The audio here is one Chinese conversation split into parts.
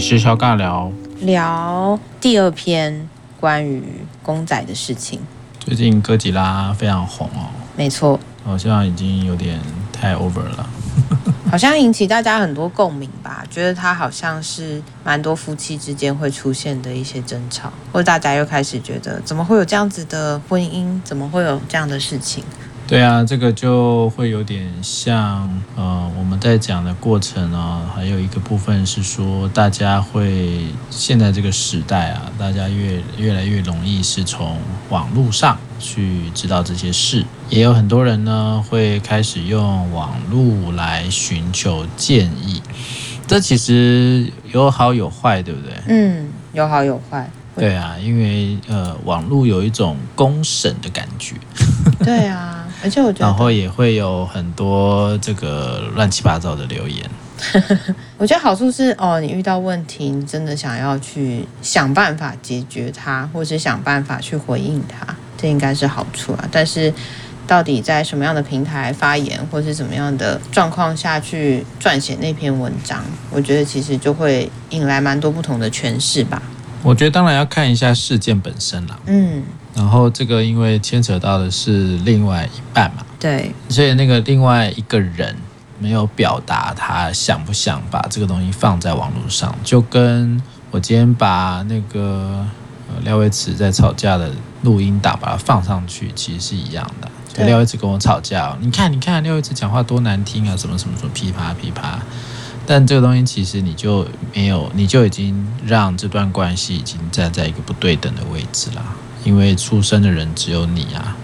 是肖尬聊，聊第二篇关于公仔的事情。最近哥吉拉非常红哦，没错，好像已经有点太 over 了，好像引起大家很多共鸣吧？觉得它好像是蛮多夫妻之间会出现的一些争吵，或者大家又开始觉得怎么会有这样子的婚姻？怎么会有这样的事情？对啊，这个就会有点像，呃，我们在讲的过程啊，还有一个部分是说，大家会现在这个时代啊，大家越越来越容易是从网络上去知道这些事，也有很多人呢会开始用网络来寻求建议，这其实有好有坏，对不对？嗯，有好有坏。对啊，因为呃，网络有一种公审的感觉。对啊。而且我觉得，然后也会有很多这个乱七八糟的留言。我觉得好处是哦，你遇到问题，你真的想要去想办法解决它，或是想办法去回应它，这应该是好处啊。但是，到底在什么样的平台发言，或是怎么样的状况下去撰写那篇文章，我觉得其实就会引来蛮多不同的诠释吧。我觉得当然要看一下事件本身啦。嗯。然后这个因为牵扯到的是另外一半嘛，对，所以那个另外一个人没有表达他想不想把这个东西放在网络上，就跟我今天把那个廖威慈在吵架的录音档把它放上去，其实是一样的。对，廖威慈跟我吵架，你看，你看廖威慈讲话多难听啊，什么什么什么噼啪噼啪，但这个东西其实你就没有，你就已经让这段关系已经站在一个不对等的位置了。因为出生的人只有你啊，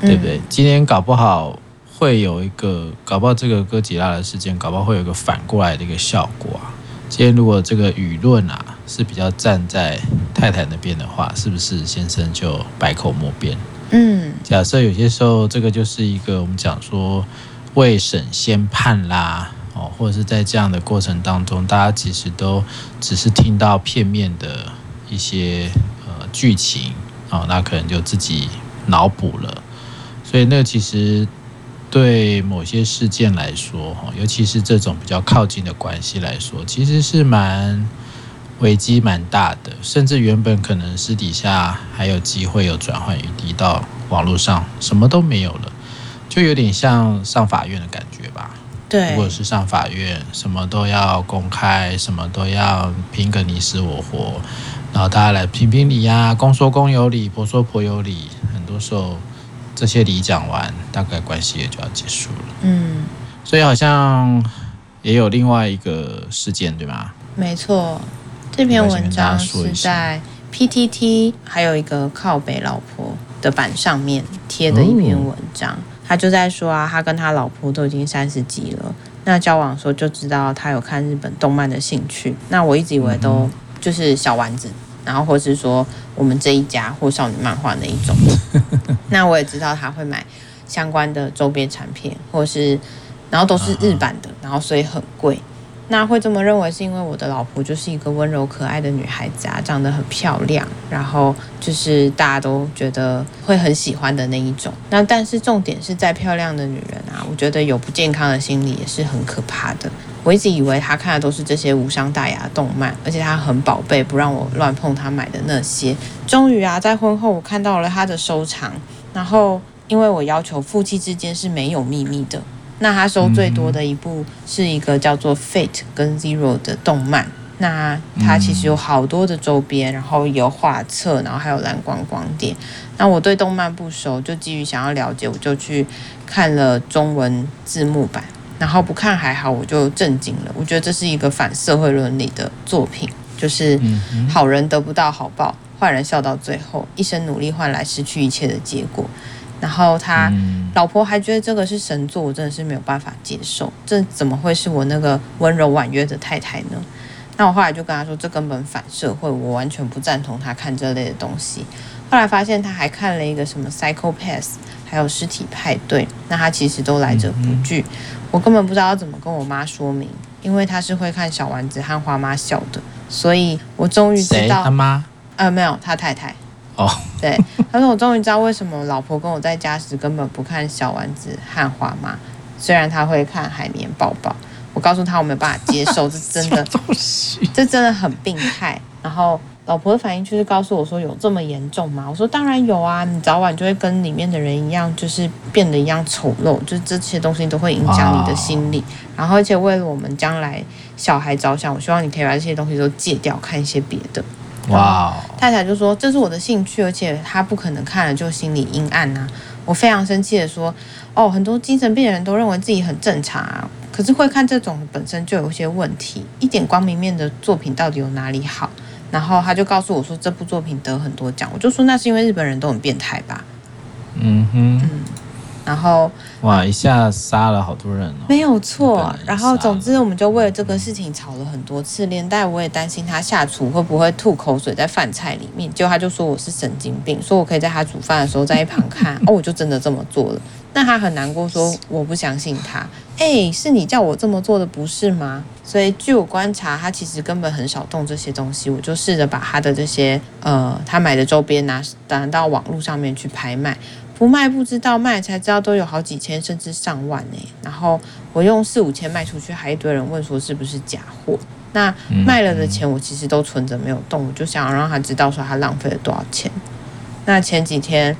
对不对？嗯、今天搞不好会有一个，搞不好这个哥吉拉的事件，搞不好会有一个反过来的一个效果啊。今天如果这个舆论啊是比较站在太太那边的话，是不是先生就百口莫辩？嗯，假设有些时候这个就是一个我们讲说未审先判啦，哦，或者是在这样的过程当中，大家其实都只是听到片面的一些呃剧情。哦，那可能就自己脑补了，所以那个其实对某些事件来说，哈，尤其是这种比较靠近的关系来说，其实是蛮危机蛮大的，甚至原本可能私底下还有机会有转换余地，到网络上什么都没有了，就有点像上法院的感觉吧？对，如果是上法院，什么都要公开，什么都要拼个你死我活。然后大家来评评理呀，公说公有理，婆说婆有理。很多时候这些理讲完，大概关系也就要结束了。嗯，所以好像也有另外一个事件，对吗？没错，这篇文章是在 PTT 还有一个靠北老婆的版上面贴的一篇文章。哦、他就在说啊，他跟他老婆都已经三十几了，那交往的时候就知道他有看日本动漫的兴趣。那我一直以为都。就是小丸子，然后或是说我们这一家或少女漫画那一种。那我也知道他会买相关的周边产品，或是然后都是日版的，然后所以很贵。那会这么认为是因为我的老婆就是一个温柔可爱的女孩子啊，长得很漂亮，然后就是大家都觉得会很喜欢的那一种。那但是重点是再漂亮的女人啊，我觉得有不健康的心理也是很可怕的。我一直以为他看的都是这些无伤大雅的动漫，而且他很宝贝，不让我乱碰他买的那些。终于啊，在婚后我看到了他的收藏，然后因为我要求夫妻之间是没有秘密的，那他收最多的一部是一个叫做《Fate》跟《Zero》的动漫。那他其实有好多的周边，然后有画册，然后还有蓝光光碟。那我对动漫不熟，就基于想要了解，我就去看了中文字幕版。然后不看还好，我就震惊了。我觉得这是一个反社会伦理的作品，就是好人得不到好报，坏人笑到最后，一生努力换来失去一切的结果。然后他老婆还觉得这个是神作，我真的是没有办法接受。这怎么会是我那个温柔婉约的太太呢？那我后来就跟他说，这根本反社会，我完全不赞同他看这类的东西。后来发现他还看了一个什么《Psycho Pass》，还有《尸体派对》，那他其实都来者不拒。我根本不知道要怎么跟我妈说明，因为她是会看小丸子和花妈笑的，所以我终于知道。他妈？呃，没有，他太太。哦，对，他说我终于知道为什么老婆跟我在家时根本不看小丸子和花妈，虽然他会看海绵宝宝。我告诉他我没有办法接受，这真的，这真的很病态。然后老婆的反应就是告诉我说：“有这么严重吗？”我说：“当然有啊，你早晚就会跟里面的人一样，就是变得一样丑陋，就是这些东西都会影响你的心理。然后而且为了我们将来小孩着想，我希望你可以把这些东西都戒掉，看一些别的。”哇！太太就说：“这是我的兴趣，而且他不可能看了就心理阴暗呐。”我非常生气的说：“哦，很多精神病人都认为自己很正常啊。”可是会看这种本身就有一些问题，一点光明面的作品到底有哪里好？然后他就告诉我说，这部作品得很多奖，我就说那是因为日本人都很变态吧。嗯哼，嗯，然后哇，一下杀了好多人哦，没有错。然后总之我们就为了这个事情吵了很多次，连带我也担心他下厨会不会吐口水在饭菜里面，结果他就说我是神经病，说我可以在他煮饭的时候在一旁看，哦，我就真的这么做了。那他很难过，说我不相信他。哎，是你叫我这么做的，不是吗？所以据我观察，他其实根本很少动这些东西。我就试着把他的这些呃，他买的周边拿拿到网络上面去拍卖，不卖不知道，卖才知道都有好几千甚至上万呢。然后我用四五千卖出去，还一堆人问说是不是假货。那卖了的钱我其实都存着没有动，我就想要让他知道说他浪费了多少钱。那前几天。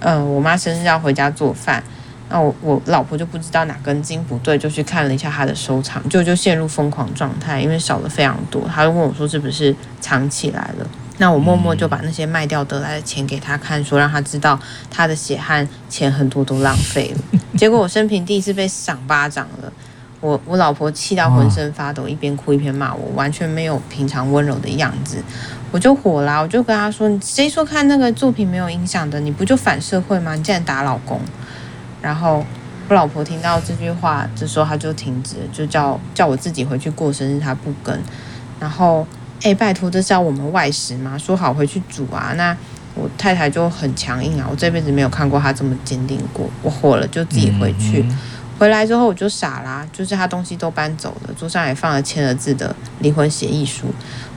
嗯、呃，我妈生日要回家做饭，那我我老婆就不知道哪根筋不对，就去看了一下她的收藏，就就陷入疯狂状态，因为少了非常多。她就问我说是不是藏起来了？那我默默就把那些卖掉得来的钱给他看，说让他知道他的血汗钱很多都浪费了。结果我生平第一次被赏巴掌了，我我老婆气到浑身发抖，一边哭一边骂我，完全没有平常温柔的样子。我就火啦，我就跟他说：“谁说看那个作品没有影响的？你不就反社会吗？你竟然打老公！”然后我老婆听到这句话，这时候她就停止，就叫叫我自己回去过生日，她不跟。然后，哎，拜托，这是要我们外食吗？说好回去煮啊。那我太太就很强硬啊，我这辈子没有看过她这么坚定过。我火了，就自己回去。嗯嗯回来之后我就傻啦，就是她东西都搬走了，桌上也放了签了字的离婚协议书。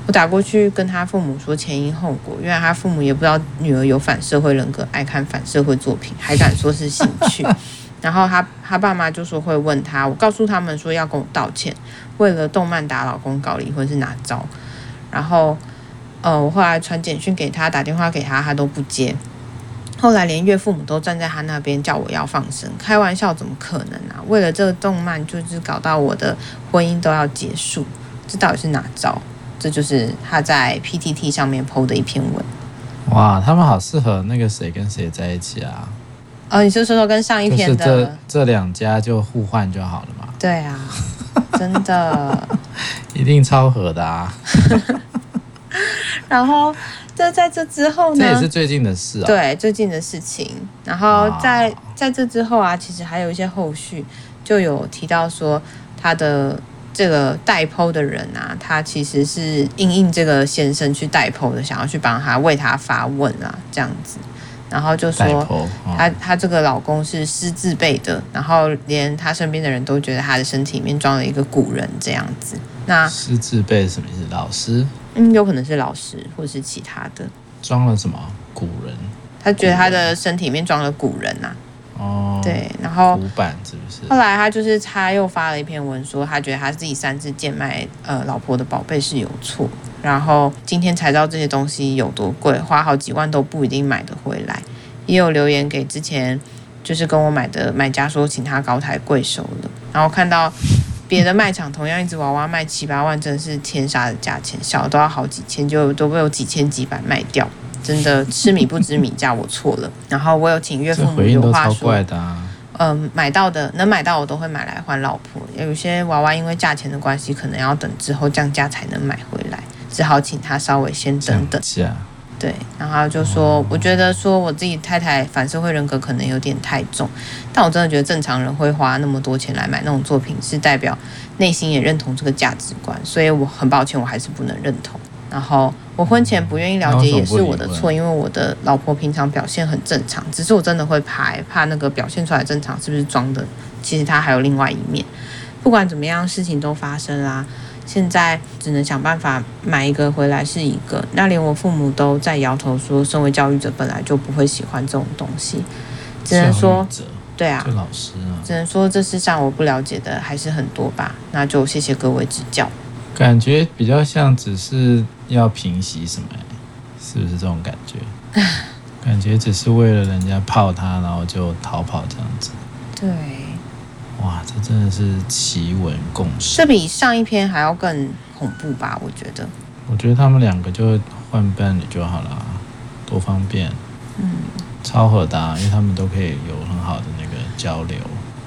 我打过去跟他父母说前因后果，原来他父母也不知道女儿有反社会人格，爱看反社会作品，还敢说是兴趣。然后他他爸妈就说会问他，我告诉他们说要跟我道歉，为了动漫打老公搞离婚是哪招？然后呃，我后来传简讯给他，打电话给他，他都不接。后来连岳父母都站在他那边叫我要放生，开玩笑怎么可能啊？为了这个动漫，就是搞到我的婚姻都要结束，这到底是哪招？这就是他在 PTT 上面 PO 的一篇文。哇，他们好适合那个谁跟谁在一起啊？哦，你是说说跟上一篇的这这两家就互换就好了嘛？对啊，真的，一定超合的啊。然后这在这之后呢？这也是最近的事啊。对，最近的事情。然后在在这之后啊，其实还有一些后续，就有提到说他的。这个代 PO 的人啊，他其实是应应这个先生去代 PO 的，想要去帮他为他发问啊，这样子，然后就说他他这个老公是师字辈的，然后连她身边的人都觉得她的身体里面装了一个古人这样子。那师字辈什么意思？老师？嗯，有可能是老师，或是其他的。装了什么古人？他觉得他的身体里面装了古人呐、啊。哦，对，然后古板是不是？后来他就是他又发了一篇文说，他觉得他自己擅自贱卖呃老婆的宝贝是有错，然后今天才知道这些东西有多贵，花好几万都不一定买得回来。也有留言给之前就是跟我买的买家说，请他高抬贵手了。然后看到别的卖场同样一只娃娃卖七八万，真的是天杀的价钱，小的都要好几千，就都被有几千几百卖掉。真的吃米不知米价，我错了。然后我有请岳父母有话说，嗯、买到的能买到我都会买来换老婆。有些娃娃因为价钱的关系，可能要等之后降价才能买回来，只好请他稍微先等等。对，然后就说，哦、我觉得说我自己太太反社会人格可能有点太重，但我真的觉得正常人会花那么多钱来买那种作品，是代表内心也认同这个价值观。所以我很抱歉，我还是不能认同。然后我婚前不愿意了解也是我的错，因为我的老婆平常表现很正常，只是我真的会怕怕那个表现出来正常是不是装的，其实她还有另外一面。不管怎么样，事情都发生啦，现在只能想办法买一个回来是一个。那连我父母都在摇头说，身为教育者本来就不会喜欢这种东西，只能说。对啊，老师啊，只能说这世上我不了解的还是很多吧。那就谢谢各位指教。感觉比较像只是要平息什么，是不是这种感觉？感觉只是为了人家泡他，然后就逃跑这样子。对，哇，这真的是奇闻共识。这比上一篇还要更恐怖吧？我觉得。我觉得他们两个就换伴侣就好了，多方便。嗯，超合的啊，因为他们都可以有很好的那个交流。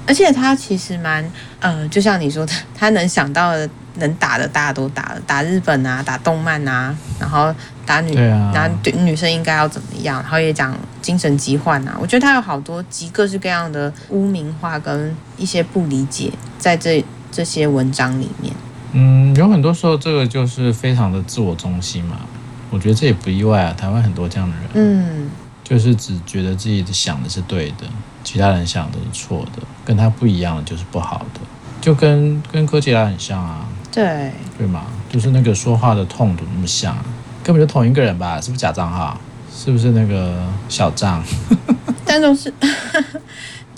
而且他其实蛮，呃，就像你说的，他能想到的、能打的，大家都打了，打日本啊，打动漫啊，然后打女，对啊，然后对女生应该要怎么样，然后也讲精神疾患啊。我觉得他有好多集各式各样的污名化跟一些不理解，在这这些文章里面。嗯，有很多时候这个就是非常的自我中心嘛。我觉得这也不意外啊，台湾很多这样的人，嗯，就是只觉得自己想的是对的。其他人想的是错的，跟他不一样的就是不好的，就跟跟哥吉拉很像啊，对对吗？就是那个说话的痛度那么像，根本就同一个人吧？是不是假账号？是不是那个小张？但都 是，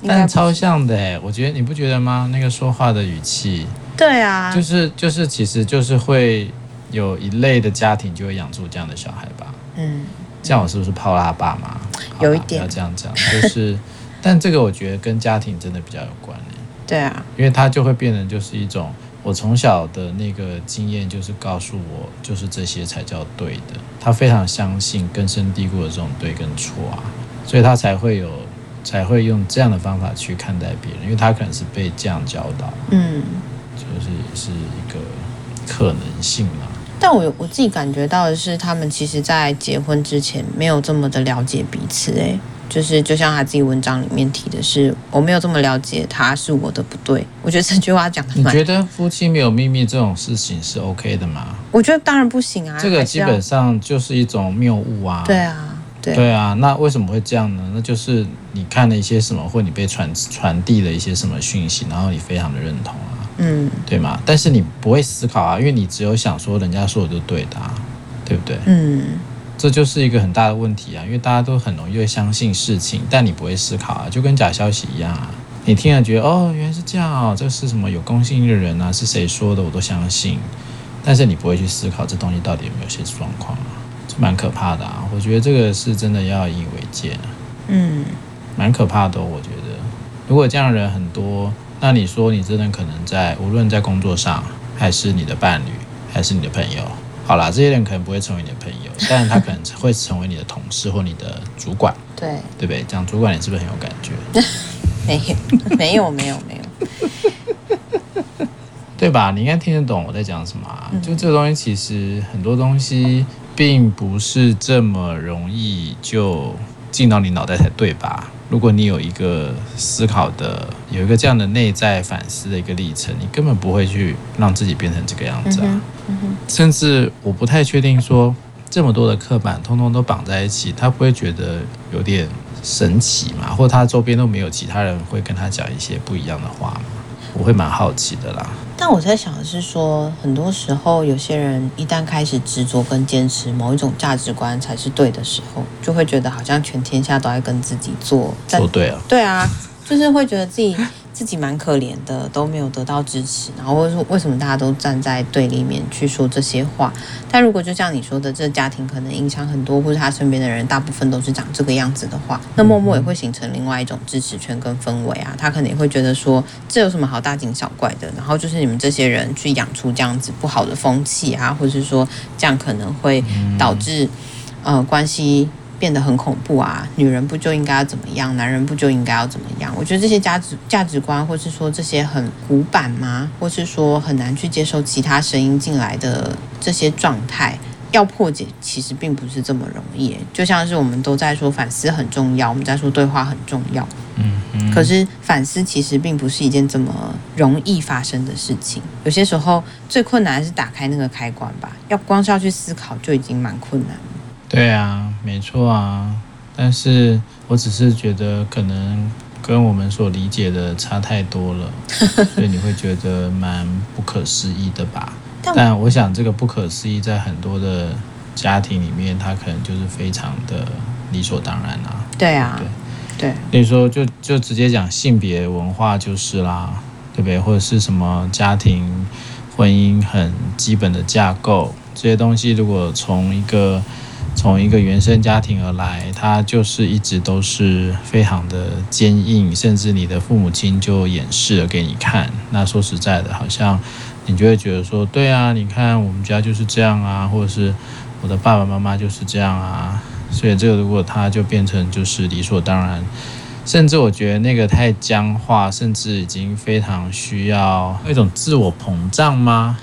但超像的哎，我觉得你不觉得吗？那个说话的语气，对啊，就是就是，其实就是会有一类的家庭就会养出这样的小孩吧？嗯，这样我是不是泡他爸妈？有一点，不要这样讲，就是。但这个我觉得跟家庭真的比较有关联。对啊，因为他就会变成就是一种，我从小的那个经验就是告诉我，就是这些才叫对的。他非常相信根深蒂固的这种对跟错啊，所以他才会有，才会用这样的方法去看待别人，因为他可能是被这样教导。嗯，就是也是一个可能性嘛。但我我自己感觉到的是，他们其实在结婚之前没有这么的了解彼此，哎。就是就像他自己文章里面提的是，我没有这么了解他是我的不对。我觉得这句话讲的蛮。你觉得夫妻没有秘密这种事情是 OK 的吗？我觉得当然不行啊。这个基本上就是一种谬误啊。对啊，对。对啊，那为什么会这样呢？那就是你看了一些什么，或你被传传递了一些什么讯息，然后你非常的认同啊，嗯，对吗？但是你不会思考啊，因为你只有想说人家说的就对的啊，对不对？嗯。这就是一个很大的问题啊，因为大家都很容易会相信事情，但你不会思考啊，就跟假消息一样啊。你听了觉得哦，原来是这样哦，这是什么有公信力的人啊？是谁说的？我都相信，但是你不会去思考这东西到底有没有些状况啊，这蛮可怕的啊。我觉得这个是真的要引以为戒啊。嗯，蛮可怕的哦。我觉得如果这样的人很多，那你说你真的可能在无论在工作上，还是你的伴侣，还是你的朋友。好啦，这些人可能不会成为你的朋友，但是他可能会成为你的同事或你的主管。对，对不对？讲主管，你是不是很有感觉？没有，没有，没有，没有，对吧？你应该听得懂我在讲什么啊？就这个东西，其实很多东西并不是这么容易就进到你脑袋才对吧？如果你有一个思考的，有一个这样的内在反思的一个历程，你根本不会去让自己变成这个样子啊。嗯嗯、甚至我不太确定说这么多的刻板通通都绑在一起，他不会觉得有点神奇嘛？或者他周边都没有其他人会跟他讲一些不一样的话吗？我会蛮好奇的啦。但我在想的是说，很多时候有些人一旦开始执着跟坚持某一种价值观才是对的时候，就会觉得好像全天下都在跟自己做做对啊。对啊，就是会觉得自己。自己蛮可怜的，都没有得到支持，然后为什为什么大家都站在对立面去说这些话？但如果就像你说的，这个家庭可能影响很多，或者他身边的人大部分都是长这个样子的话，那默默也会形成另外一种支持圈跟氛围啊。他可能也会觉得说，这有什么好大惊小怪的？然后就是你们这些人去养出这样子不好的风气啊，或者是说这样可能会导致呃关系。变得很恐怖啊！女人不就应该要怎么样？男人不就应该要怎么样？我觉得这些价值价值观，或是说这些很古板吗？或是说很难去接受其他声音进来的这些状态，要破解其实并不是这么容易。就像是我们都在说反思很重要，我们在说对话很重要，嗯嗯。可是反思其实并不是一件这么容易发生的事情。有些时候最困难的是打开那个开关吧。要光是要去思考就已经蛮困难。对啊，没错啊，但是我只是觉得可能跟我们所理解的差太多了，所以你会觉得蛮不可思议的吧？但我想这个不可思议在很多的家庭里面，它可能就是非常的理所当然啊。对啊，对，对，所以说就就直接讲性别文化就是啦，对不对？或者是什么家庭婚姻很基本的架构这些东西，如果从一个从一个原生家庭而来，他就是一直都是非常的坚硬，甚至你的父母亲就演示了给你看。那说实在的，好像你就会觉得说，对啊，你看我们家就是这样啊，或者是我的爸爸妈妈就是这样啊。所以这个如果他就变成就是理所当然，甚至我觉得那个太僵化，甚至已经非常需要一种自我膨胀吗？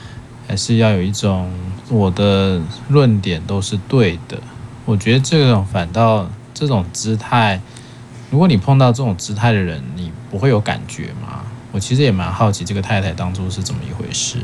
还是要有一种我的论点都是对的？我觉得这种反倒这种姿态，如果你碰到这种姿态的人，你不会有感觉吗？我其实也蛮好奇这个太太当初是怎么一回事，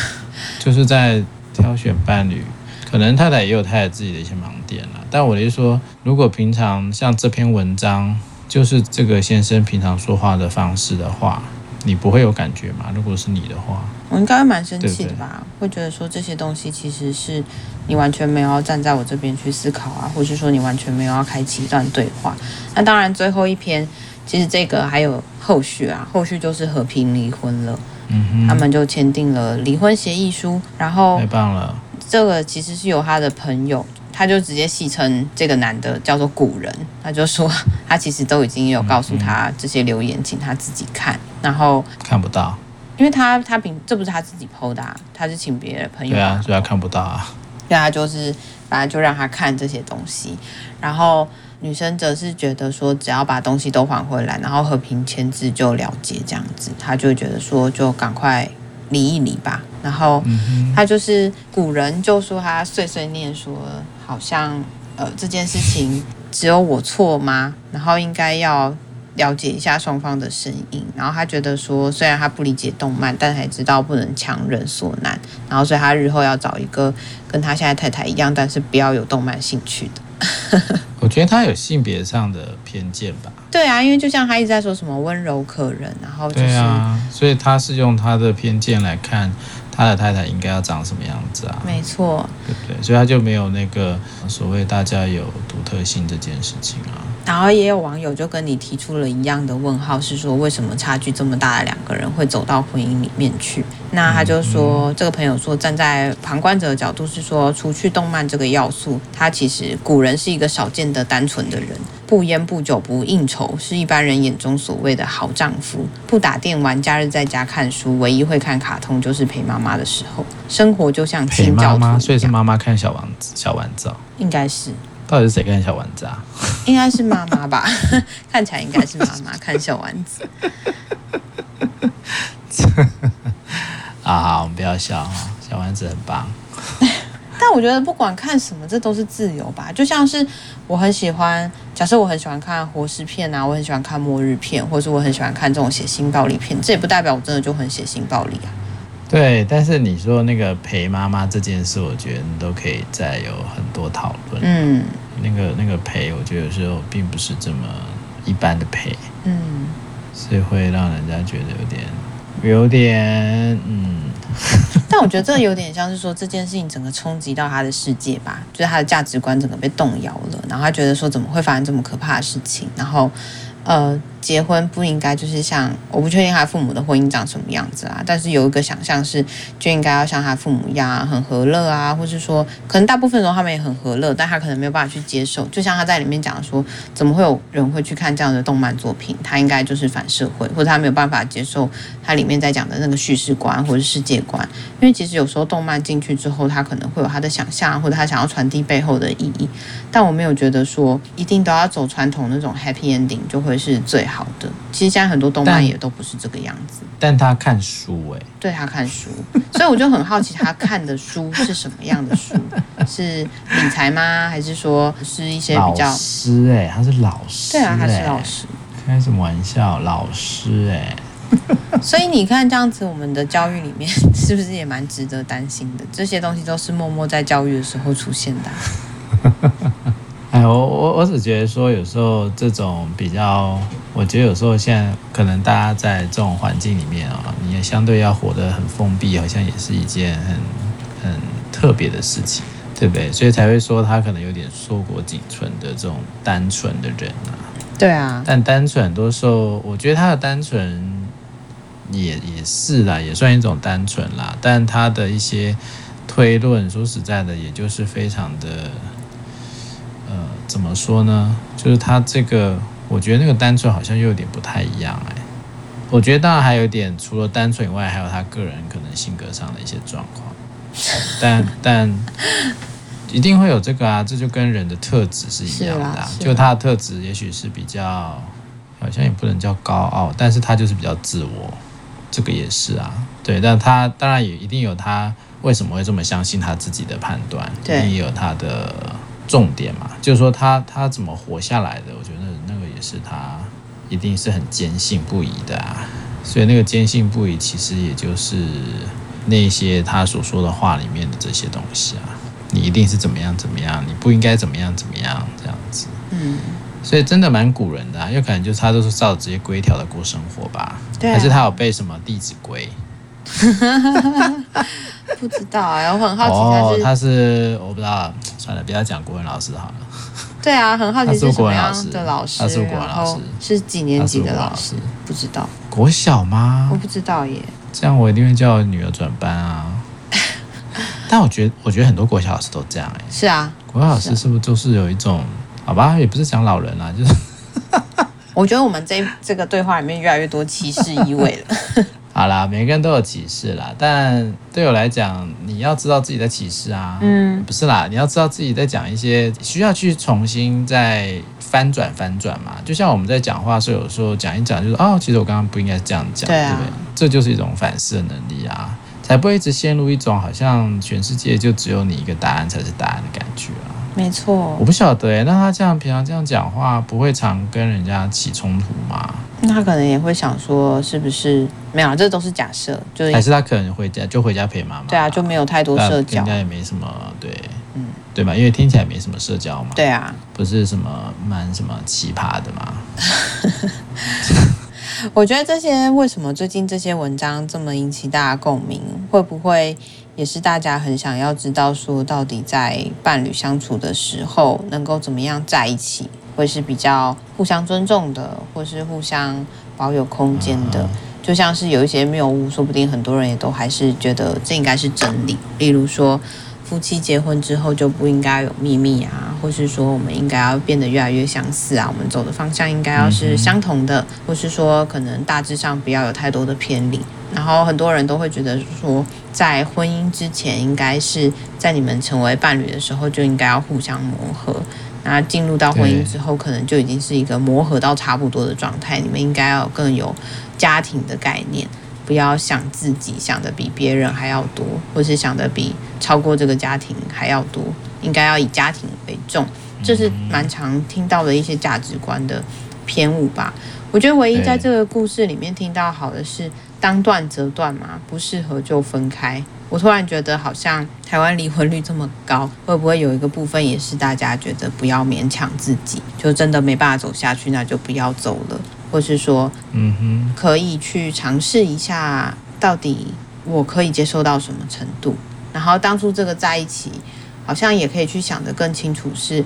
就是在挑选伴侣。可能太太也有太太自己的一些盲点了，但我的意思说，如果平常像这篇文章，就是这个先生平常说话的方式的话，你不会有感觉吗？如果是你的话，我应该会蛮生气的吧？对对，会觉得说这些东西其实是你完全没有要站在我这边去思考啊，或是说你完全没有要开启一段对话。那当然，最后一篇其实这个还有后续啊，后续就是和平离婚了，嗯哼，他们就签订了离婚协议书，然后太棒了。这个其实是有他的朋友，他就直接戏称这个男的叫做古人，他就说他其实都已经有告诉他这些留言，请他自己看，然后看不到，因为他他平这不是他自己 PO 的啊，他是请别的朋友，对啊，所以他看不到啊，对啊，就是反正就让他看这些东西，然后女生则是觉得说只要把东西都还回来，然后和平签字就了结这样子，他就觉得说就赶快。离一离吧，然后他就是古人就说他碎碎念说，好像呃这件事情只有我错吗？然后应该要了解一下双方的声音。然后他觉得说，虽然他不理解动漫，但还知道不能强人所难。然后所以他日后要找一个跟他现在太太一样，但是不要有动漫兴趣的。我觉得他有性别上的偏见吧。对啊，因为就像他一直在说什么温柔可人，然后就是，对啊，所以他是用他的偏见来看他的太太应该要长什么样子啊？没错，对不对？所以他就没有那个所谓大家有独特性这件事情啊。然后也有网友就跟你提出了一样的问号，是说为什么差距这么大的两个人会走到婚姻里面去？那他就说，这个朋友说，站在旁观者的角度是说，除去动漫这个要素，他其实古人是一个少见的单纯的人，不烟不酒不应酬，是一般人眼中所谓的好丈夫，不打电玩，假日在家看书，唯一会看卡通就是陪妈妈的时候，生活就像清教徒。陪妈妈，所以是妈妈看小王子、小丸子，应该是。到底是谁看小丸子啊？应该是妈妈吧，看起来应该是妈妈 看小丸子。啊，我们不要笑哈，小丸子很棒。但我觉得不管看什么，这都是自由吧。就像是我很喜欢，假设我很喜欢看活尸片啊，我很喜欢看末日片，或者是我很喜欢看这种血腥暴力片，这也不代表我真的就很血腥暴力啊。对，但是你说那个陪妈妈这件事，我觉得你都可以再有很多讨论。嗯。那个那个陪，我觉得有时候并不是这么一般的陪，嗯，所以会让人家觉得有点有点嗯。但我觉得这有点像是说这件事情整个冲击到他的世界吧，就是他的价值观整个被动摇了，然后他觉得说怎么会发生这么可怕的事情，然后呃。结婚不应该就是像，我不确定他父母的婚姻长什么样子啊，但是有一个想象是就应该要像他父母一样，很和乐啊，或是说可能大部分时候他们也很和乐，但他可能没有办法去接受。就像他在里面讲说，怎么会有人会去看这样的动漫作品？他应该就是反社会，或者他没有办法接受他里面在讲的那个叙事观或者世界观。因为其实有时候动漫进去之后，他可能会有他的想象，或者他想要传递背后的意义。但我没有觉得说一定都要走传统那种 happy ending 就会是最。好的，其实现在很多动漫也都不是这个样子。但，但他看书哎、欸，对他看书，所以我就很好奇他看的书是什么样的书？是理财吗？还是说是一些比较老师哎、欸？他是老师、欸，对啊，他是老师。开什么玩笑？老师哎、欸！所以你看这样子，我们的教育里面是不是也蛮值得担心的？这些东西都是默默在教育的时候出现的。哎，我我我只觉得说，有时候这种比较，我觉得有时候现在可能大家在这种环境里面啊、哦，你也相对要活得很封闭，好像也是一件很很特别的事情，对不对？所以才会说他可能有点硕果仅存的这种单纯的人啊。对啊，但单纯很多时候，我觉得他的单纯也也是啦，也算一种单纯啦。但他的一些推论，说实在的，也就是非常的，呃，怎么说呢？就是他这个，我觉得那个单纯好像又有点不太一样哎。我觉得当然还有一点，除了单纯以外，还有他个人可能性格上的一些状况。但 但一定会有这个啊，这就跟人的特质是一样的啊。就他的特质，也许是比较，好像也不能叫高傲，但是他就是比较自我。这个也是啊，对。但他当然也一定有他为什么会这么相信他自己的判断，对，也有他的重点嘛。就是说他他怎么活下来的？我觉得是他。一定是很坚信不疑的啊，所以那个坚信不疑，其实也就是那些他所说的话里面的这些东西啊。你一定是怎么样怎么样，你不应该怎么样怎么样这样子。嗯，所以真的蛮古人的啊，有可能就是他都是照着这些规条的过生活吧？对啊，还是他有背什么《弟子规》？不知道啊，我很好奇他是。哦，他是我不知道，算了，不要讲国文老师好了。对啊，很好奇是什么样的老师？他是国文老师，是几年级的老师？不知道。国小吗？我不知道耶。这样我一定会叫我女儿转班啊。但我觉得，我觉得很多国小老师都这样哎。是啊。国小老师是不是就是有一种？好吧，也不是讲老人啊，就是。我觉得我们这这个对话里面越来越多歧视意味了。好啦，每个人都有启示啦，但对我来讲，你要知道自己的启示啊，嗯，不是啦，你要知道自己在讲一些需要去重新再翻转翻转嘛。就像我们在讲话时候，有时候讲一讲，就是哦，其实我刚刚不应该这样讲，对啊，对不对？这就是一种反思的能力啊，才不会一直陷入一种好像全世界就只有你一个答案才是答案的感觉啊。没错，我不晓得哎，那他这样平常这样讲话，不会常跟人家起冲突吗？那他可能也会想说，是不是没有啊？这都是假设，就是还是他可能回家就回家陪妈妈。对啊，就没有太多社交，应该也没什么对，嗯，对吧？因为听起来没什么社交嘛。对啊，不是什么蛮什么奇葩的嘛。我觉得这些为什么最近这些文章这么引起大家共鸣，会不会也是大家很想要知道说，到底在伴侣相处的时候能够怎么样在一起？会是比较互相尊重的，或是互相保有空间的，就像是有一些谬误，说不定很多人也都还是觉得这应该是真理。例如说，夫妻结婚之后就不应该有秘密啊，或是说我们应该要变得越来越相似啊，我们走的方向应该要是相同的，或是说可能大致上不要有太多的偏离。然后很多人都会觉得说，在婚姻之前，应该是在你们成为伴侣的时候就应该要互相磨合。那进入到婚姻之后，可能就已经是一个磨合到差不多的状态。你们应该要更有家庭的概念，不要想自己想的比别人还要多，或是想的比超过这个家庭还要多。应该要以家庭为重，这是蛮常听到的一些价值观的偏误吧。我觉得唯一在这个故事里面听到好的是，当断则断嘛，不适合就分开。我突然觉得，好像台湾离婚率这么高，会不会有一个部分也是大家觉得不要勉强自己，就真的没办法走下去，那就不要走了，或是说，嗯哼，可以去尝试一下，到底我可以接受到什么程度。然后当初这个在一起，好像也可以去想得更清楚，是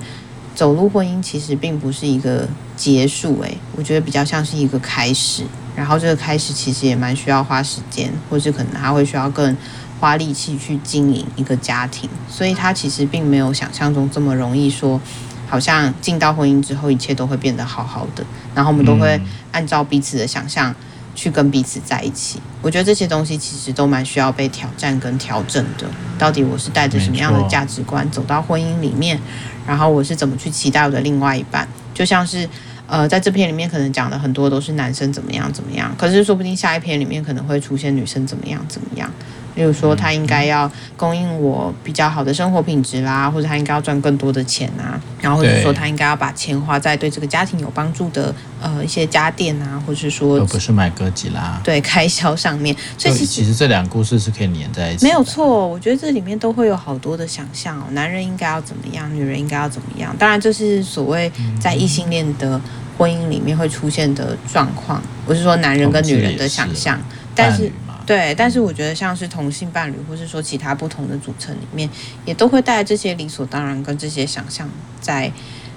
走入婚姻其实并不是一个结束，诶，我觉得比较像是一个开始。然后这个开始其实也蛮需要花时间，或是可能他会需要更。花力气去经营一个家庭，所以他其实并没有想象中这么容易说，好像进到婚姻之后一切都会变得好好的，然后我们都会按照彼此的想象去跟彼此在一起。我觉得这些东西其实都蛮需要被挑战跟调整的。到底我是带着什么样的价值观走到婚姻里面，然后我是怎么去期待我的另外一半？就像是呃，在这篇里面可能讲的很多都是男生怎么样怎么样，可是说不定下一篇里面可能会出现女生怎么样怎么样。例如说，他应该要供应我比较好的生活品质啦，或者他应该要赚更多的钱啊，然后或者说他应该要把钱花在对这个家庭有帮助的呃一些家电啊，或者是说，而不是买哥吉拉，对开销上面。所以其实，其实这两个故事是可以连在一起，没有错。我觉得这里面都会有好多的想象哦，男人应该要怎么样，女人应该要怎么样。当然，这是所谓在异性恋的婚姻里面会出现的状况，不是说男人跟女人的想象，但是。对，但是我觉得像是同性伴侣，或是说其他不同的组成里面，也都会带这些理所当然跟这些想象在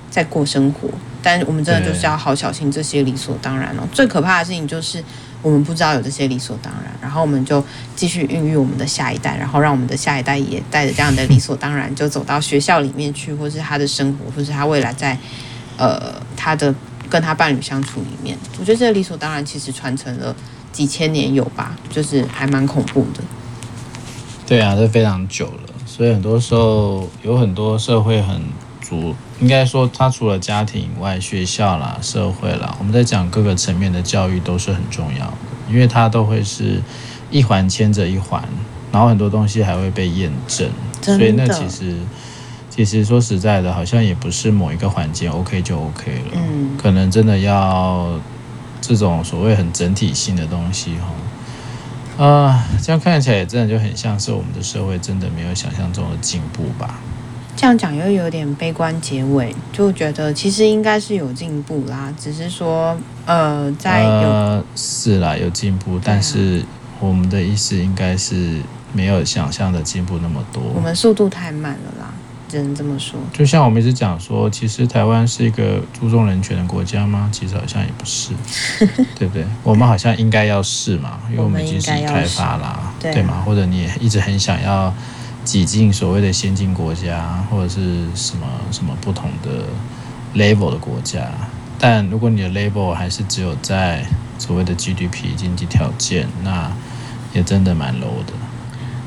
在过生活。但我们真的就是要好小心这些理所当然哦。最可怕的事情就是我们不知道有这些理所当然，然后我们就继续孕育我们的下一代，然后让我们的下一代也带着这样的理所当然，就走到学校里面去，或是他的生活，或是他未来在呃他的跟他伴侣相处里面。我觉得这个理所当然其实传承了几千年有吧，就是还蛮恐怖的。对啊，这非常久了，所以很多时候有很多社会很足，应该说它除了家庭以外，学校啦、社会啦，我们在讲各个层面的教育都是很重要的，因为它都会是一环牵着一环，然后很多东西还会被验证，所以那其实其实说实在的，好像也不是某一个环节 OK 就 OK 了，嗯，可能真的要这种所谓很整体性的东西哈。啊，这样看起来也真的就很像是我们的社会真的没有想象中的进步吧？这样讲又有点悲观结尾，就觉得其实应该是有进步啦，只是说呃，在有呃是啦有进步，啊，但是我们的意思应该是没有想象的进步那么多，我们速度太慢了啦。只能这么说，就像我们一直讲说，其实台湾是一个注重人权的国家吗？其实好像也不是，对不对？我们好像应该要是嘛，因为我们已经是已开发啦，对，对吗？或者你也一直很想要挤进所谓的先进国家，或者是什么什么不同的 level 的国家，但如果你的 level 还是只有在所谓的 GDP 经济条件，那也真的蛮 low 的。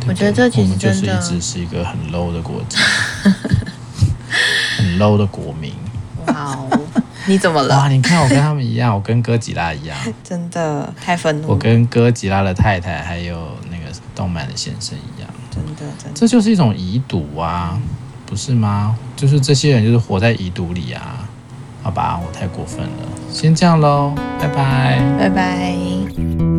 我觉得这其实真的，我们就是一直是一个很 low 的国家，很 low 的国民。哇哦，你怎么了？哇，你看我跟他们一样，我跟哥吉拉一样，真的太愤怒。我跟哥吉拉的太太还有那个动漫的先生一样，真的，真的，这就是一种遗毒啊，不是吗？就是这些人就是活在遗毒里啊。好吧，我太过分了，先这样喽，拜拜，拜拜。